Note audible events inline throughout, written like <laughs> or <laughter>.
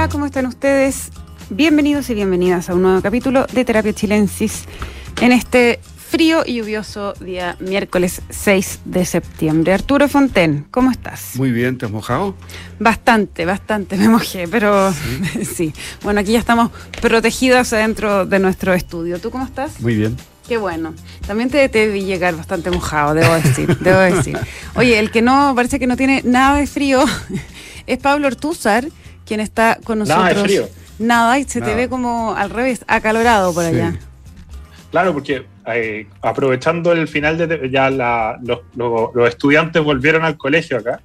Hola, ¿cómo están ustedes? Bienvenidos y bienvenidas a un nuevo capítulo de Terapia Chilensis en este frío y lluvioso día miércoles 6 de septiembre. Arturo Fonten, ¿cómo estás? Muy bien, ¿te has mojado? Bastante, bastante me mojé, pero <laughs> sí. Bueno, aquí ya estamos protegidas adentro de nuestro estudio. ¿Tú cómo estás? Muy bien. Qué bueno. También te, te vi llegar bastante mojado, debo decir, debo decir. Oye, el que no, parece que no tiene nada de frío <laughs> es Pablo Ortúzar, quien está con nosotros. Nada de frío. Nada, y se Nada. te ve como al revés, acalorado por Sí. allá. Claro, porque eh, aprovechando el final de ya la- los, los- los estudiantes volvieron al colegio acá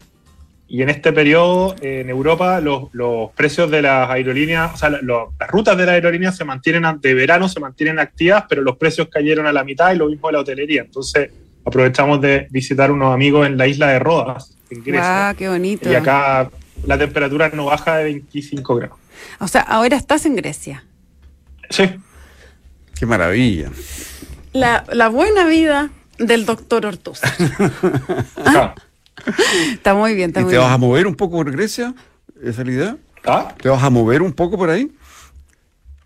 y en este periodo eh, en Europa los, los precios de las aerolíneas, o sea, lo- las rutas de las aerolíneas se mantienen de verano se mantienen activas, pero los precios cayeron a la mitad y lo mismo de la hotelería. Entonces aprovechamos de visitar unos amigos en la isla de Rodas, en Grecia, Ah, qué bonito. y acá la temperatura no baja de 25 grados. O sea, ahora estás en Grecia. Sí, Qué maravilla. La, la buena vida del doctor Ortúzar. <laughs> acá. está muy bien, está ¿Y muy te bien. vas a mover un poco por Grecia? ¿Esa es la idea? ¿Ah? ¿Te vas a mover un poco por ahí?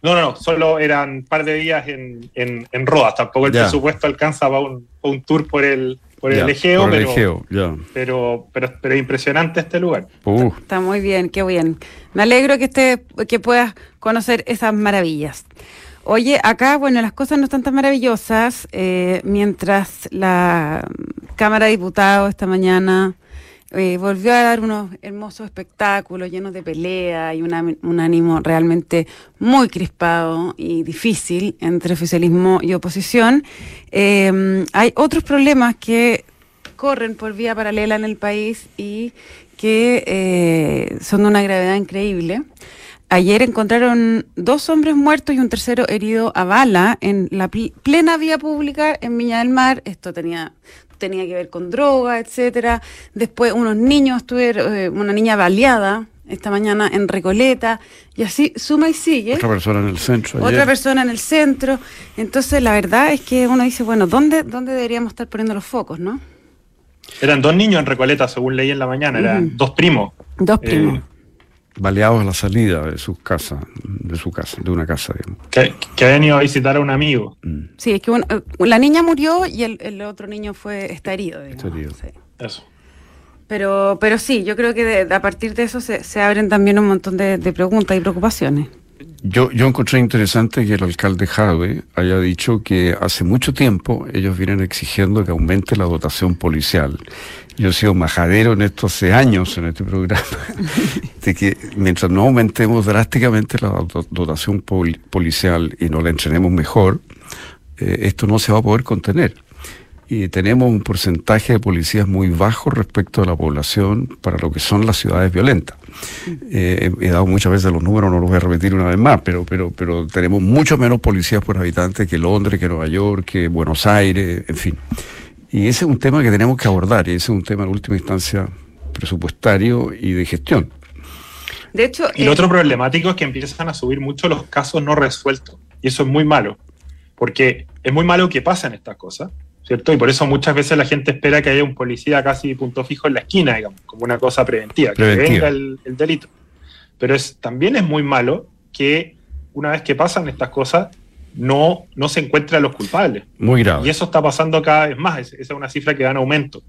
No, no, no, solo eran un par de días en, en, en Rodas. Tampoco el Ya. presupuesto alcanza para un, para un tour por el, por Ya, el Egeo, por el pero, Egeo, ya. Pero, pero, pero es impresionante este lugar. Uh, Está muy bien, qué bien. Me alegro que esté, que puedas conocer esas maravillas. Oye, acá, bueno, las cosas no están tan maravillosas. eh, mientras la Cámara de Diputados esta mañana eh, volvió a dar unos hermosos espectáculos llenos de pelea y una- un ánimo realmente muy crispado y difícil entre oficialismo y oposición, eh, hay otros problemas que corren por vía paralela en el país y que eh, son de una gravedad increíble. Ayer encontraron dos hombres muertos y un tercero herido a bala en la pl- plena vía pública en Viña del Mar. Esto tenía tenía que ver con droga, etcétera. Después unos niños estuvieron, eh, una niña baleada esta mañana en Recoleta y así suma y sigue otra persona en el centro. otra ayer. persona en el centro. Entonces, la verdad es que uno dice, bueno, ¿dónde, dónde deberíamos estar poniendo los focos, no? Eran dos niños en Recoleta, según leí en la mañana, eran dos primos. Dos Eh, primos. Baleados a la salida de su casa, de su casa, de una casa, digamos. que, que habían ido a visitar a un amigo. Mm. Sí, es que eh, la niña murió y el, el otro niño fue está herido. digamos, Está herido. sí. Eso. Pero, pero sí, yo creo que de- a partir de eso se, se abren también un montón de, de preguntas y preocupaciones. Yo, yo encontré interesante que el alcalde Jadwe haya dicho que hace mucho tiempo ellos vienen exigiendo que aumente la dotación policial. Yo he sido majadero en esto hace años en este programa, <laughs> de que mientras no aumentemos drásticamente la do- dotación pol- policial y no la entrenemos mejor, eh, esto no se va a poder contener. Y tenemos un porcentaje de policías muy bajo respecto a la población para lo que son las ciudades violentas. Eh, he dado muchas veces los números, no los voy a repetir una vez más, pero, pero, pero tenemos mucho menos policías por habitante que Londres, que Nueva York, que Buenos Aires, en fin. Y ese es un tema que tenemos que abordar, y ese es un tema en última instancia presupuestario y de gestión. De hecho, Y lo eh, otro problemático es que empiezan a subir mucho los casos no resueltos. Y eso es muy malo. Porque es muy malo que pasen estas cosas, ¿cierto? Y por eso muchas veces la gente espera que haya un policía casi punto fijo en la esquina, digamos, como una cosa preventiva, que venga el, el delito. Pero es, también es muy malo que una vez que pasan estas cosas, no, no se encuentren a los culpables. Muy grave. Y eso está pasando cada vez más, es- esa es una cifra que va en aumento.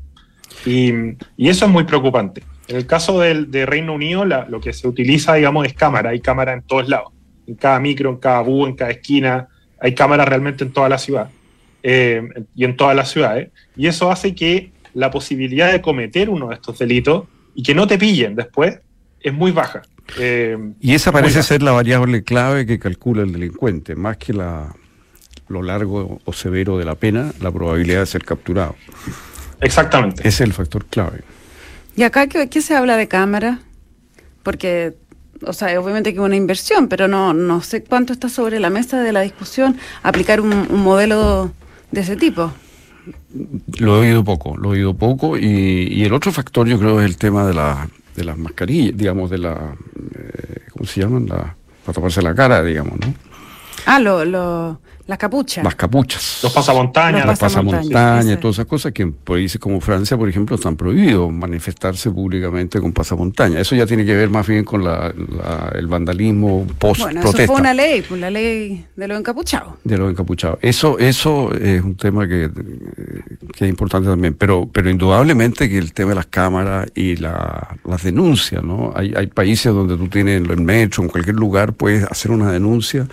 Y, y eso es muy preocupante. En el caso del, de Reino Unido, la- lo que se utiliza, digamos, es cámara. Hay cámara en todos lados. En cada micro, en cada bus, en cada esquina. Hay cámara realmente en toda la ciudad. eh, y en todas las ciudades. Y eso hace que la posibilidad de cometer uno de estos delitos y que no te pillen después es muy baja. Eh, Y esa parece Oiga. ser la variable clave que calcula el delincuente, más que la, lo largo o severo de la pena, la probabilidad de ser capturado. exactamente. Ese es el factor clave. ¿y acá qué, qué se habla de cámara? Porque, o sea, obviamente que es una inversión, pero no, no sé cuánto está sobre la mesa de la discusión aplicar un, un modelo de ese tipo. Lo he oído poco, lo he oído poco. Y, y el otro factor yo creo es el tema de, la, de las mascarillas, digamos, de la, eh, ¿cómo se llaman? La, para taparse la cara, digamos, ¿no? Ah, lo, lo, Las capuchas. Las capuchas. Los pasamontañas. Los pasamontañas, todas esas cosas que en países como Francia, por ejemplo, están prohibidos manifestarse públicamente con pasamontañas. Eso ya tiene que ver más bien con la, el vandalismo post-protesta. Bueno, eso fue una ley, pues, la ley de los encapuchados. De los encapuchados. Eso, eso es un tema que, que es importante también, pero, pero indudablemente que el tema de las cámaras y la, las denuncias, ¿no? Hay, hay países donde tú tienes el metro, en cualquier lugar puedes hacer una denuncia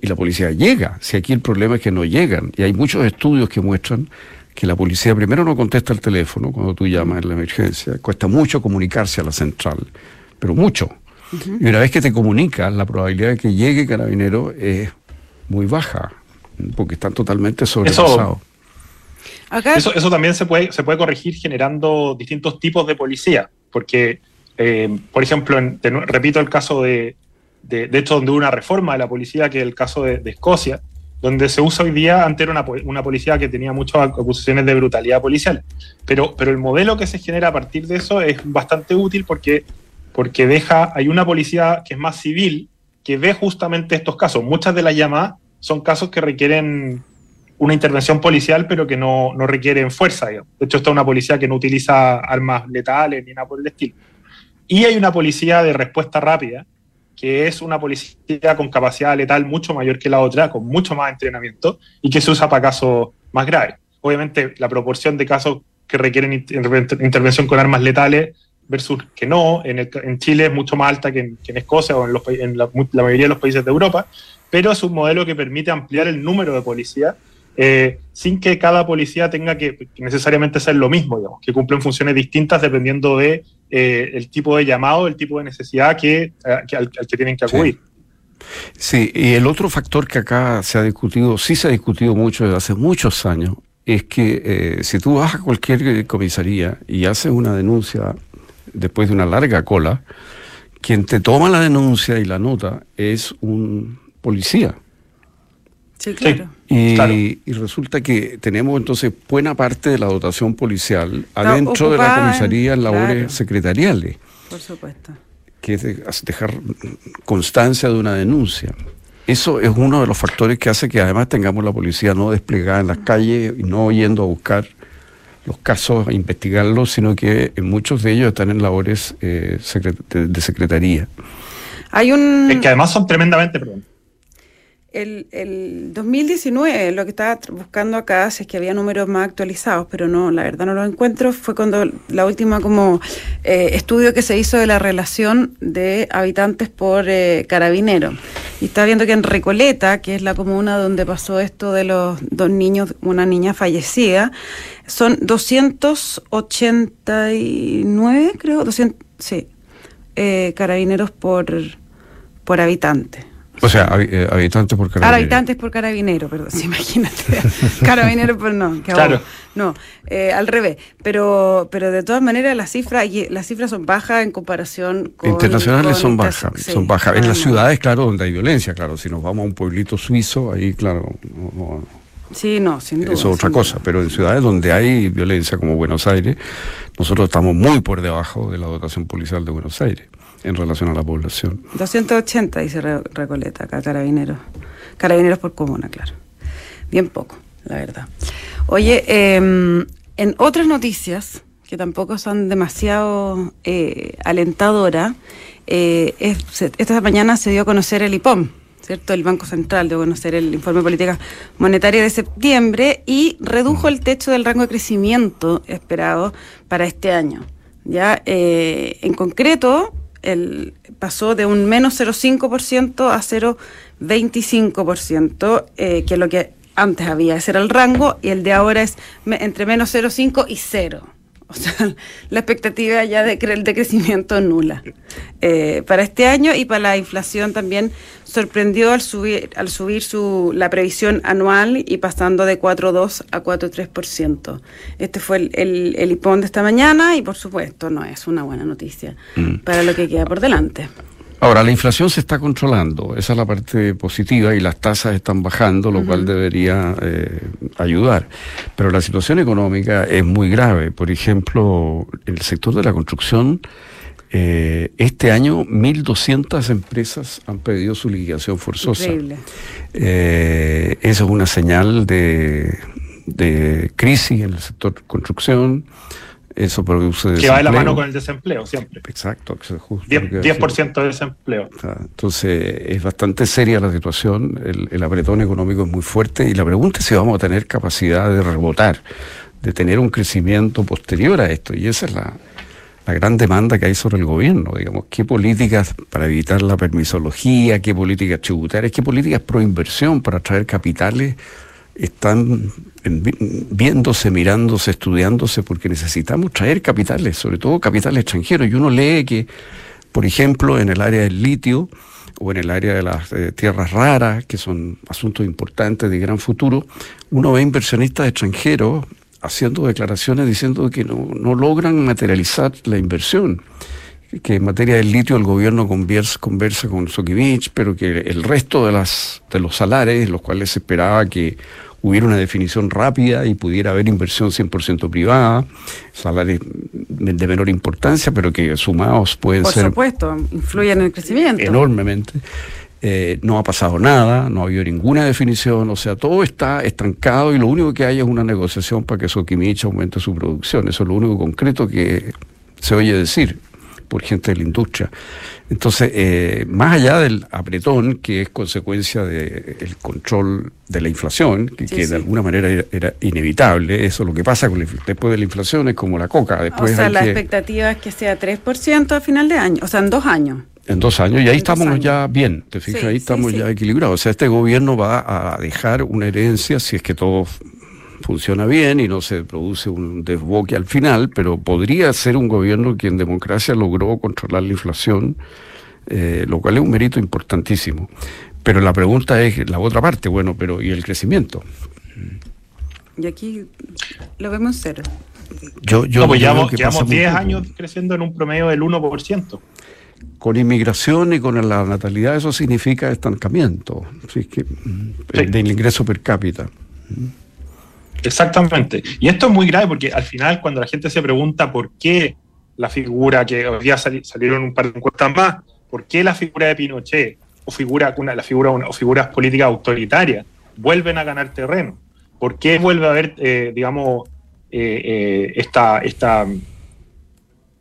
y la policía llega. Si aquí el problema es que no llegan. Y hay muchos estudios que muestran que la policía primero no contesta el teléfono cuando tú llamas en la emergencia. Cuesta mucho comunicarse a la central, pero mucho. Y una vez que te comunicas, la probabilidad de que llegue carabinero es muy baja, porque están totalmente sobrepasados. Eso, eso, también se puede, se puede corregir generando distintos tipos de policía, porque, eh, por ejemplo, repito el caso de, de, hecho, donde hubo una reforma de la policía, que es el caso de, Escocia, donde se usa hoy día, antes era una, policía que tenía muchas acusaciones de brutalidad policial. Pero, pero el modelo que se genera a partir de eso es bastante útil porque, porque deja, hay una policía que es más civil, que ve justamente estos casos. Muchas de las llamadas son casos que requieren una intervención policial, pero que no, no requieren fuerza. De hecho, esta es una policía que no utiliza armas letales ni nada por el estilo. Y hay una policía de respuesta rápida, que es una policía con capacidad letal mucho mayor que la otra, con mucho más entrenamiento y que se usa para casos más graves. Obviamente, la proporción de casos que requieren intervención con armas letales versus que no, en, en Chile es mucho más alta que en, Escocia o en, los, la, mayoría de los países de Europa, pero es un modelo que permite ampliar el número de policías eh, sin que cada policía tenga que necesariamente ser lo mismo, digamos, que cumplen funciones distintas dependiendo de eh, el tipo de llamado, el tipo de necesidad que, eh, al, que tienen que acudir. Sí. y el otro factor que acá se ha discutido, sí se ha discutido mucho desde hace muchos años, es que eh, si tú vas a cualquier comisaría y haces una denuncia después de una larga cola, quien te toma la denuncia y la nota es un policía. Sí, claro. Y, resulta que tenemos entonces buena parte de la dotación policial adentro de la comisaría en labores secretariales. Por supuesto. Que es dejar constancia de una denuncia. Eso es uno de los factores que hace que además tengamos la policía no desplegada en las calles y no yendo a buscar los casos, a investigarlos, sino que muchos de ellos están en labores eh, de secretaría. Hay un... Es que además son tremendamente, perdón, el, el 2019, lo que estaba buscando acá, si es que había números más actualizados, pero no, la verdad no los encuentro, fue cuando la última como eh, estudio que se hizo de la relación de habitantes por eh, carabinero. Y está viendo que en Recoleta, que es la comuna donde pasó esto de los dos niños, una niña fallecida, son 289, creo, 200, sí, eh, carabineros por, por habitante. O sea, eh, habitantes por carabinero. Habitantes por carabinero, perdón, <laughs> imagínate. <laughs> carabinero, pero no. claro. No, eh, al revés. Pero, pero de todas maneras las cifras, las cifras son bajas en comparación con... Internacionales son bajas, son bajas. En las ciudades, claro, donde hay violencia, claro. Si nos vamos a un pueblito suizo, ahí, claro... sí, no, sin duda. Eso es otra cosa, pero en ciudades donde hay violencia, como Buenos Aires, nosotros estamos muy por debajo de la dotación policial de Buenos Aires en relación a la población. 280, dice Recoleta, acá carabineros. Carabineros por comuna, claro. Bien poco, la verdad. Oye, em, en otras noticias, que tampoco son demasiado eh, alentadoras, eh, esta mañana se dio a conocer el IPOM, ¿cierto? El Banco Central dio a conocer el informe de política monetaria de septiembre y redujo el techo del rango de crecimiento esperado para este año. Ya, eh, en concreto, el, pasó de un menos 0,5% a 0,25%, eh, que es lo que antes había, ese era el rango, y el de ahora es entre menos 0,5 y 0. <laughs> O sea, la expectativa ya de, de crecimiento nula eh, para este año y para la inflación también sorprendió al subir, al subir su, la previsión anual y pasando de 4,2 a 4,3%. Este fue el, el, el, IPON de esta mañana y por supuesto no es una buena noticia mm. para lo que queda por delante. Ahora, la inflación se está controlando, esa es la parte positiva y las tasas están bajando, lo cual debería eh, ayudar. Pero la situación económica es muy grave. Por ejemplo, el sector de la construcción Eh, este año 1.200 empresas han pedido su liquidación forzosa. Eh, eso es una señal de, de crisis en el sector construcción. Eso produce Que va de la mano con el desempleo, siempre. Exacto. que es justo 10%, lo que iba a decir. 10% de desempleo. Entonces es bastante seria la situación, el, el apretón económico es muy fuerte y la pregunta es si vamos a tener capacidad de rebotar, de tener un crecimiento posterior a esto y esa es la, la gran demanda que hay sobre el gobierno, digamos, qué políticas para evitar la permisología, qué políticas tributarias, qué políticas pro inversión para atraer capitales están viéndose, mirándose, estudiándose, porque necesitamos traer capitales, sobre todo capitales extranjeros. Y uno lee que, por ejemplo, en el área del litio o en el área de las eh, tierras raras, que son asuntos importantes de gran futuro, uno ve inversionistas extranjeros haciendo declaraciones diciendo que no, no logran materializar la inversión que en materia del litio el gobierno conversa, conversa con Sokivich, pero que el resto de, las, de los salares, los cuales se esperaba que hubiera una definición rápida y pudiera haber inversión 100% privada, salarios de menor importancia, pero que sumados pueden Por ser supuesto, influye en el crecimiento. enormemente. Eh, no ha pasado nada, no ha habido ninguna definición, o sea, todo está estancado y lo único que hay es una negociación para que Sokimich aumente su producción. Eso es lo único concreto que se oye decir por gente de la industria. Entonces, eh, más allá del apretón, que es consecuencia del control de la inflación, que, Sí, que sí. de alguna manera era, era inevitable, eso lo que pasa con la después de la inflación es como la coca, o después sea, hay la que- expectativa es que sea 3% a final de año, o sea, en dos años. en dos años, y ahí En estamos ya bien, te fijas, Sí, ahí estamos ya equilibrados. O sea, este gobierno va a dejar una herencia, si es que todo f- funciona bien y no se produce un desboque al final, pero podría ser un gobierno que en democracia logró controlar la inflación, eh, lo cual es un mérito importantísimo. Pero la pregunta es la otra parte, bueno, pero ¿y el crecimiento? Y aquí lo vemos cero. Yo, yo no, pues llevamos, que llevamos pasa muy 10 poco. años creciendo en un promedio del 1%. Con inmigración y con la natalidad eso significa estancamiento Así que, mm, Sí. del ingreso per cápita. Exactamente. Y esto es muy grave porque al final cuando la gente se pregunta por qué la figura, que hoy día sali- salieron un par de encuestas más, por qué la figura de Pinochet o, figura, una, la figura, o figuras políticas autoritarias vuelven a ganar terreno, por qué vuelve a haber, eh, digamos, eh, eh, esta, esta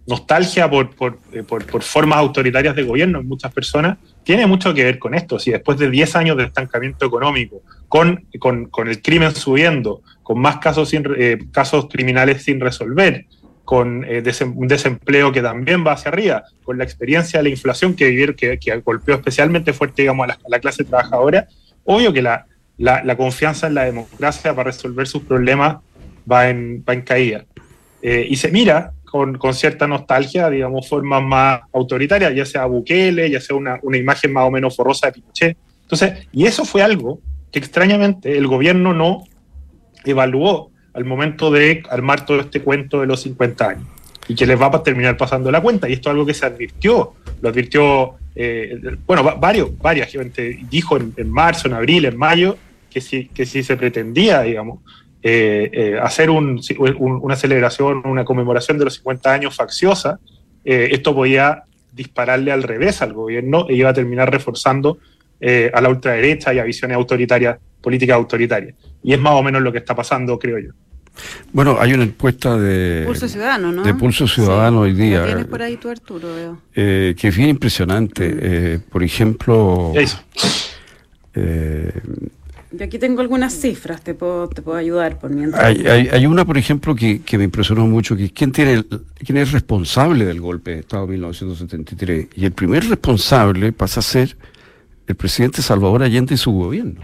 nostalgia por, por, por- por formas autoritarias de gobierno en muchas personas, tiene mucho que ver con esto. Si después de 10 años de estancamiento económico, con, con- con el crimen subiendo, con más casos, eh, casos criminales sin resolver, con eh, un desempleo que también va hacia arriba, con la experiencia de la inflación que, vivir, que, que golpeó especialmente fuerte digamos, a, la, clase trabajadora, obvio que la, la- la confianza en la democracia para resolver sus problemas va en, va en caída. Eh, y se mira con, con cierta nostalgia, digamos, formas más autoritarias, ya sea Bukele, ya sea una, una imagen más o menos forrosa de Pinochet. Entonces, y eso fue algo que extrañamente el gobierno no evaluó al momento de armar todo este cuento de los 50 años y que les va a terminar pasando la cuenta. Y esto es algo que se advirtió, lo advirtió, eh, bueno, va- varios, varias gente dijo en, en marzo, en abril, en mayo, que si, que si se pretendía, digamos, eh, eh, hacer un- un- una celebración, una conmemoración de los 50 años facciosa, eh, esto podía dispararle al revés al gobierno e iba a terminar reforzando eh, a la ultraderecha y a visiones autoritarias, políticas autoritarias. Y es más o menos lo que está pasando, creo yo. Bueno, hay una encuesta de Pulso Ciudadano, ¿no? de Pulso Ciudadano hoy día. Tienes por ahí tú, Arturo, veo. eh, que es bien impresionante. Eh, por ejemplo, Eso. eh, Yo aquí tengo algunas cifras, te puedo, te puedo ayudar por mientras. hay, hay- hay una, por ejemplo, que, que me impresionó mucho, que es quién, tiene el- quién es responsable del golpe de Estado de 1973. Y el primer responsable pasa a ser el presidente Salvador Allende y su gobierno.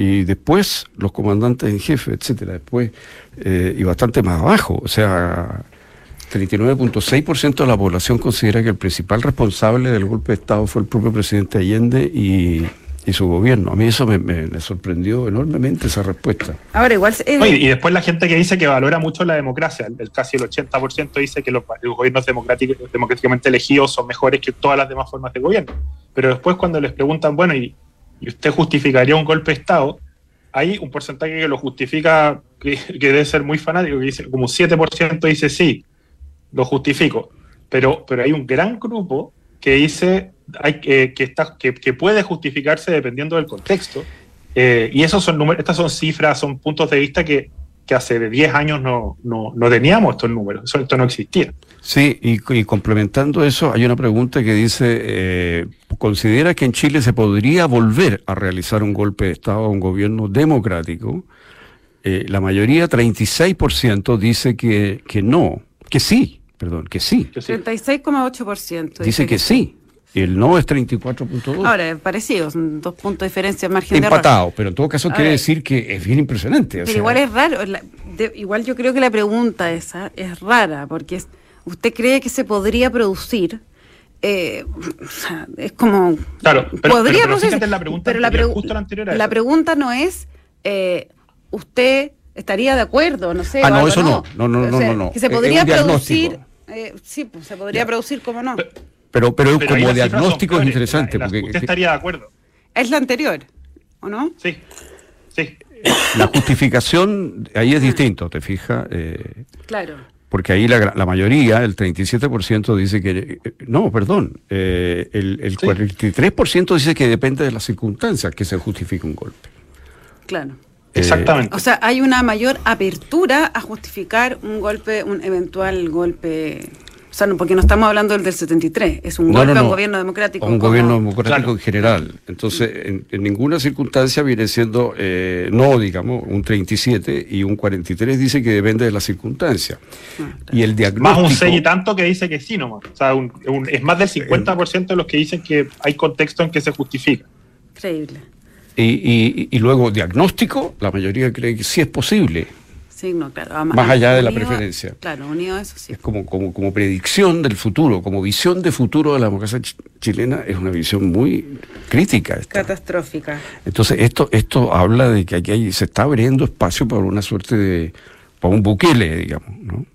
Y después los comandantes en jefe, etcétera. Después, eh, y bastante más abajo. O sea, 39.6% de la población considera que el principal responsable del golpe de Estado fue el propio presidente Allende y, y su gobierno. A mí eso me, me- me sorprendió enormemente esa respuesta. Ahora, igual. eh, Oye, y después la gente que dice que valora mucho la democracia, el, el casi el 80% dice que los, los gobiernos democráticos, democráticamente elegidos son mejores que todas las demás formas de gobierno. Pero después cuando les preguntan, bueno, ¿y, y usted justificaría un golpe de Estado? Hay un porcentaje que lo justifica, que, que debe ser muy fanático, que dice como un 7% dice sí, lo justifico. pero, pero hay un gran grupo que dice hay, que, está, que, puede justificarse dependiendo del contexto. Eh, y esos son números, estas son cifras, son puntos de vista que, que hace 10 años no, no, no, teníamos estos números, eso, esto no existía. Sí, y, complementando eso, hay una pregunta que dice, eh, ¿considera que en Chile se podría volver a realizar un golpe de Estado a un gobierno democrático? Eh, la mayoría, 36%, dice que, que no, que sí, perdón, que sí. 36,8%. Dice que, sí. El no es 34.2. Ahora, parecido, son dos puntos de diferencia margen Empatado, pero en todo caso quiere decir que es bien impresionante. Pero igual es raro, igual yo creo que la pregunta esa es rara, porque usted cree que se podría producir eh, es como claro pero, podría pero, la pregunta pero la, justo la, anterior la pregunta no es eh, usted estaría de acuerdo no sé ah no eso no no no no, no, que se podría producir eh, sí pues se podría producir cómo no pero, pero, como diagnóstico es interesante. porque, usted estaría de acuerdo. Es la anterior, ¿o no? Sí, sí. La justificación ahí es distinto, ¿te fijas? Eh, claro. Porque ahí la, la, mayoría, el 37% dice que... Eh, no, perdón, eh, el, el 43% dice que depende de las circunstancias que se justifique un golpe. Claro. Exactamente. O sea, hay una mayor apertura a justificar un golpe, un eventual golpe sea, no, porque no estamos hablando del del 73, es un golpe a un gobierno democrático. un gobierno democrático en general. Entonces, en, ninguna circunstancia viene siendo eh, no, digamos, un 37 y un 43 dice que depende de la circunstancia. Ah, y el diagnóstico... Más un 6 y tanto que dice que sí nomás. O sea, es más del 50% de los que dicen que hay contexto en que se justifica. Increíble. Y, y luego diagnóstico, la mayoría cree que sí es posible claro. Más allá de la preferencia. Claro, unido a eso sí. Es como, como, como predicción del futuro, como visión de futuro de la democracia chilena, es una visión muy crítica. Catastrófica. Entonces, esto, esto habla de que aquí se está abriendo espacio para una suerte de. para un buquele, digamos, ¿no?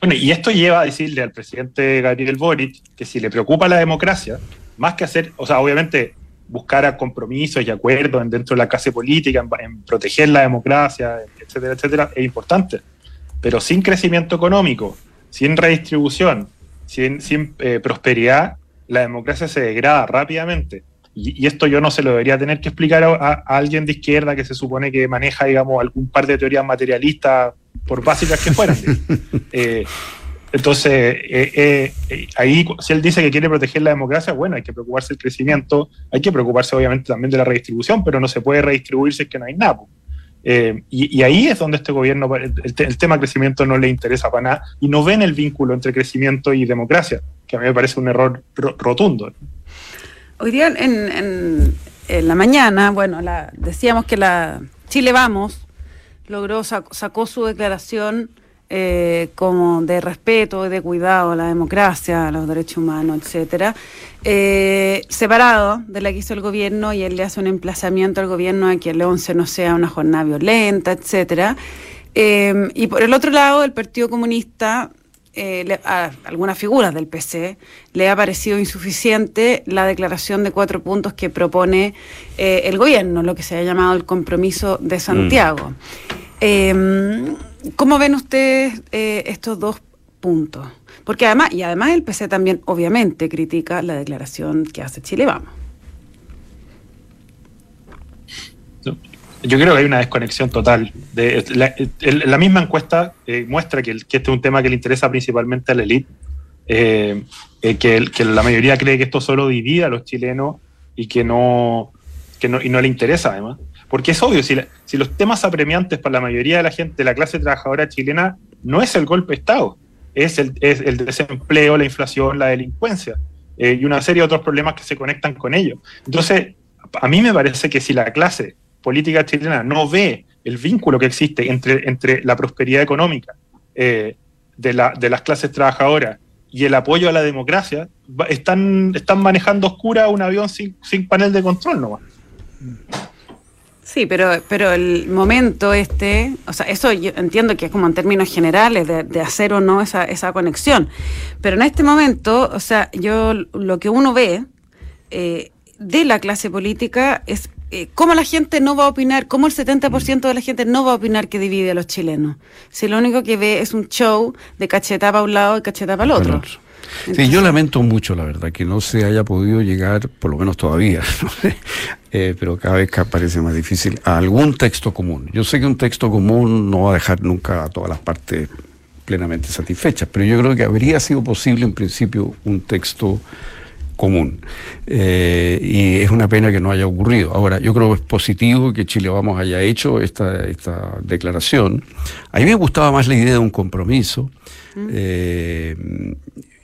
Bueno, y esto lleva a decirle al presidente Gabriel Boric que si le preocupa la democracia, más que hacer, o sea, obviamente buscar compromisos y acuerdos dentro de la clase política, en, proteger la democracia, etcétera, etcétera, es importante. Pero sin crecimiento económico, sin redistribución, sin, sin eh, prosperidad, la democracia se degrada rápidamente. Y, esto yo no se lo debería tener que explicar a, alguien de izquierda que se supone que maneja, digamos, algún par de teorías materialistas, por básicas que fueran. <laughs> eh, entonces, eh, eh, eh, ahí, si él dice que quiere proteger la democracia, bueno, hay que preocuparse del crecimiento, hay que preocuparse obviamente también de la redistribución, pero no se puede redistribuir si es que no hay nada. y, ahí es donde este gobierno, el, tema crecimiento no le interesa para nada y no ven el vínculo entre crecimiento y democracia, que a mí me parece un error rotundo. Hoy día en, la mañana, bueno, la, decíamos que la Chile Vamos logró, sacó su declaración eh, como de respeto y de cuidado a la democracia, a los derechos humanos, etcétera, eh, separado de la que hizo el gobierno y él le hace un emplazamiento al gobierno a que el 11 no sea una jornada violenta, etcétera. Eh, y por el otro lado, el Partido Comunista a algunas figuras del PC le ha parecido insuficiente la declaración de cuatro puntos que propone el gobierno, lo que se ha llamado el compromiso de Santiago. Mm. ¿Cómo ven ustedes eh, estos dos puntos? Porque además, y además el PC también obviamente critica la declaración que hace Chile Vamos. Yo creo que hay una desconexión total. La, misma encuesta eh, muestra que, este es un tema que le interesa principalmente a la élite, eh, que, que, la mayoría cree que esto solo divide a los chilenos y que que no, y no le interesa además. Porque es obvio, si, los temas apremiantes para la mayoría de la gente de la clase trabajadora chilena no es el golpe de Estado, es el, es el desempleo, la inflación, la delincuencia eh, y una serie de otros problemas que se conectan con ello. Entonces, a mí me parece que si la clase política chilena no ve el vínculo que existe entre, entre la prosperidad económica eh, de, la, de las clases trabajadoras y el apoyo a la democracia, están, están manejando oscura un avión sin, sin panel de control nomás. Sí, pero, pero el momento este, o sea, eso yo entiendo que es como en términos generales de, hacer o no esa, esa conexión, pero en este momento, o sea, yo lo que uno ve eh, de la clase política es eh, ¿cómo la gente no va a opinar? ¿Cómo el 70% de la gente no va a opinar que divide a los chilenos? Si lo único que ve es un show de cacheta para un lado y cacheta para el otro. Sí, yo lamento mucho, la verdad, que no se haya podido llegar, por lo menos todavía, <laughs> eh, pero cada vez parece más difícil, a algún texto común. Yo sé que un texto común no va a dejar nunca a todas las partes plenamente satisfechas, pero yo creo que habría sido posible en principio un texto común. Eh, y es una pena que no haya ocurrido. Ahora, yo creo que es positivo que Chile Vamos haya hecho esta, esta declaración. A mí me gustaba más la idea de un compromiso. Mm. Eh,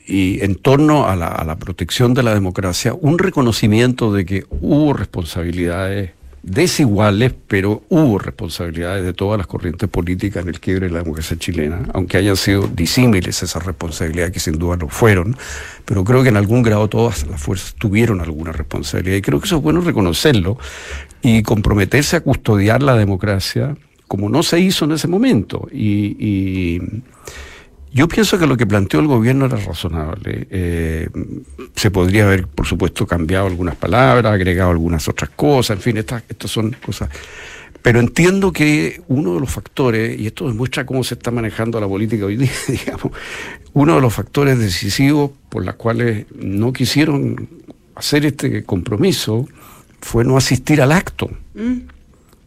y en torno a la, protección de la democracia, un reconocimiento de que hubo responsabilidades desiguales, pero hubo responsabilidades de todas las corrientes políticas en el quiebre de la democracia chilena, aunque hayan sido disímiles esas responsabilidades, que sin duda lo fueron, pero creo que en algún grado todas las fuerzas tuvieron alguna responsabilidad y creo que eso es bueno reconocerlo y comprometerse a custodiar la democracia como no se hizo en ese momento. y yo pienso que lo que planteó el gobierno era razonable. Eh, se podría haber, por supuesto, cambiado algunas palabras, agregado algunas otras cosas, en fin, estas, estas son cosas. Pero entiendo que uno de los factores, y esto demuestra cómo se está manejando la política hoy día, <laughs> digamos, uno de los factores decisivos por los cuales no quisieron hacer este compromiso fue no asistir al acto. Mm,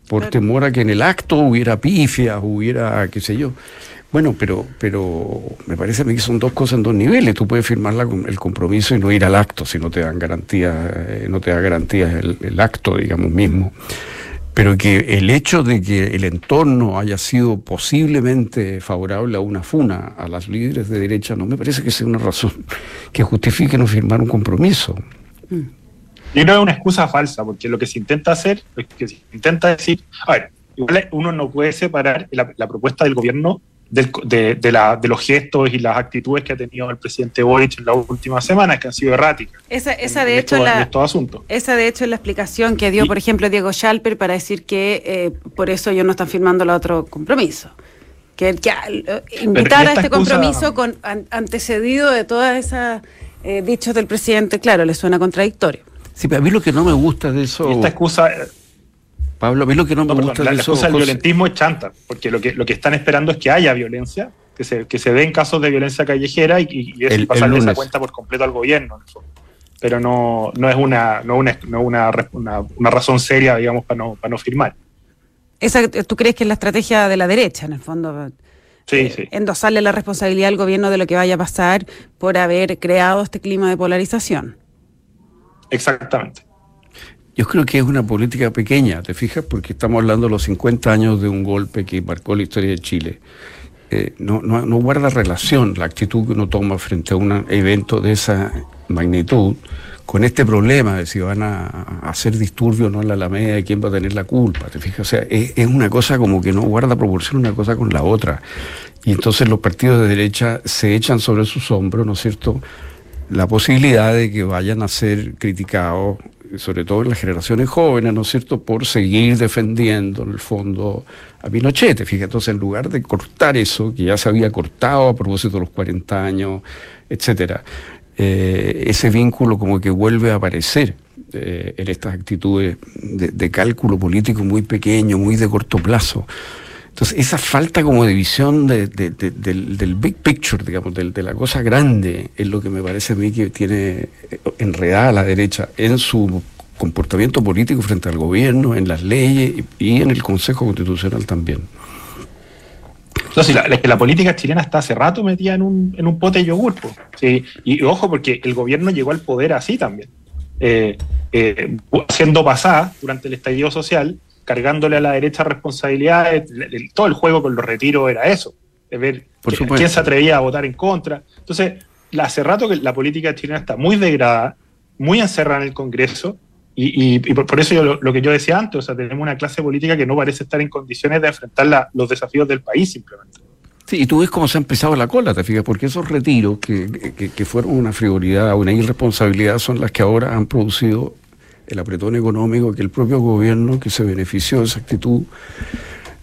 por temor a que en el acto hubiera pifias, hubiera, qué sé yo. Bueno, pero, pero me parece a mí que son dos cosas en dos niveles. Tú puedes firmar el compromiso y no ir al acto si no te dan garantías, eh, no te da garantías el, acto, digamos, mismo. Pero que el hecho de que el entorno haya sido posiblemente favorable a una funa a las líderes de derecha no me parece que sea una razón que justifique no firmar un compromiso. Y no es una excusa falsa, porque lo que se intenta hacer es que se intenta decir, a ver, igual uno no puede separar la propuesta del gobierno de, de, los gestos y las actitudes que ha tenido el presidente Boric en las últimas semanas, que han sido erráticas. Esa, esa de hecho, la, esa de hecho es la explicación que dio, por ejemplo, Diego Schalper para decir que eh, por eso ellos no están firmando el otro compromiso. Que, que eh, invitar a este compromiso con antecedido de todas esas eh, dichos del presidente, claro, le suena contradictorio. Sí, pero a mí lo que no me gusta de eso... esta excusa Pablo, a mí lo que no me gusta la, eso, del violentismo es chanta, porque lo que, lo que están esperando es que haya violencia, que se, que se den casos de violencia callejera y, y, eso pasarle esa cuenta por completo al gobierno. Pero no, no es, una, no una, no una, una, razón seria, digamos, para no, para no firmar. Esa, ¿Tú crees que es la estrategia de la derecha, en el fondo? Sí, eh, sí. Endosarle la responsabilidad al gobierno de lo que vaya a pasar por haber creado este clima de polarización. Exactamente. Yo creo que es una política pequeña, ¿te fijas? Porque estamos hablando de los 50 años de un golpe que marcó la historia de Chile. Eh, no, no, guarda relación la actitud que uno toma frente a un evento de esa magnitud con este problema de si van a, hacer disturbios o no en la Alameda y quién va a tener la culpa. ¿Te fijas? O sea, es una cosa como que no guarda proporción una cosa con la otra. Y entonces los partidos de derecha se echan sobre sus hombros, ¿no es cierto?, la posibilidad de que vayan a ser criticados sobre todo en las generaciones jóvenes, ¿no es cierto?, por seguir defendiendo en el fondo a Pinochet. Fíjate, entonces en lugar de cortar eso, que ya se había cortado a propósito de los 40 años, etcétera, eh, ese vínculo como que vuelve a aparecer eh, en estas actitudes de, cálculo político muy pequeño, muy de corto plazo. Entonces, esa falta como de visión del, del, big picture, digamos, de la cosa grande, es lo que me parece a mí que tiene eh, enredada la derecha en su comportamiento político frente al gobierno, en las leyes y en el Consejo Constitucional también. Entonces, la, la, política chilena está hace rato metida en un, en un pote de yogur. ¿sí? Y, ojo, porque el gobierno llegó al poder así también. Eh, eh, haciendo pasar durante el estallido social cargándole a la derecha responsabilidades. Todo el juego con los retiros era eso, de ver quién se atrevía a votar en contra. Entonces, hace rato que la política chilena está muy degradada, muy encerrada en el Congreso, y, por, eso yo, lo, que yo decía antes, o sea, tenemos una clase política que no parece estar en condiciones de enfrentar los desafíos del país simplemente. Sí, y tú ves cómo se ha empezado la cola, te fijas, porque esos retiros que, que fueron una frivolidad, una irresponsabilidad, son las que ahora han producido el apretón económico que el propio gobierno que se benefició de esa actitud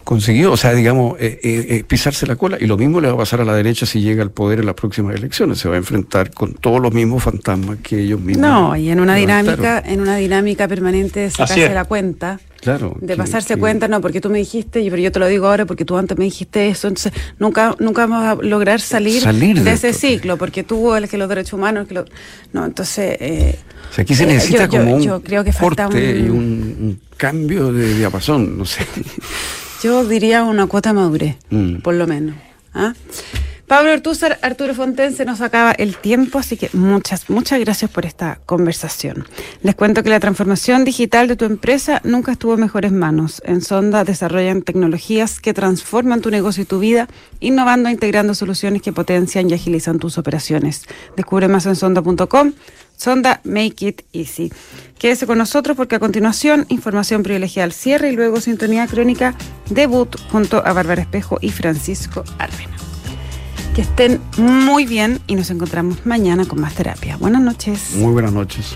consiguió, o sea, digamos, eh, eh, eh, pisarse la cola. Y lo mismo le va a pasar a la derecha si llega al poder en las próximas elecciones. Se va a enfrentar con todos los mismos fantasmas que ellos mismos. No, y en una dinámica, en una dinámica permanente de sacarse la cuenta. Claro. De pasarse cuenta, no, porque tú me dijiste, pero yo te lo digo ahora porque tú antes me dijiste eso. Entonces, nunca, nunca vamos a lograr salir, de, ese ciclo, porque tú, el que los derechos humanos, el que No, entonces. o sea, aquí se necesita como un creo que corte y un, cambio de diapasón, no sé. <laughs> Yo diría una cuota madurez, mm. por lo menos. ¿ah? Pablo Artúzar, Arturo Fonten, se nos acaba el tiempo, así que muchas, muchas gracias por esta conversación. Les cuento que la transformación digital de tu empresa nunca estuvo en mejores manos. En Sonda desarrollan tecnologías que transforman tu negocio y tu vida, innovando e integrando soluciones que potencian y agilizan tus operaciones. Descubre más en sonda.com. Sonda Make It Easy. Quédese con nosotros porque a continuación información privilegiada al cierre y luego sintonía crónica debut junto a Bárbara Espejo y Francisco Armena. Que estén muy bien y nos encontramos mañana con más terapia. Buenas noches. Muy buenas noches.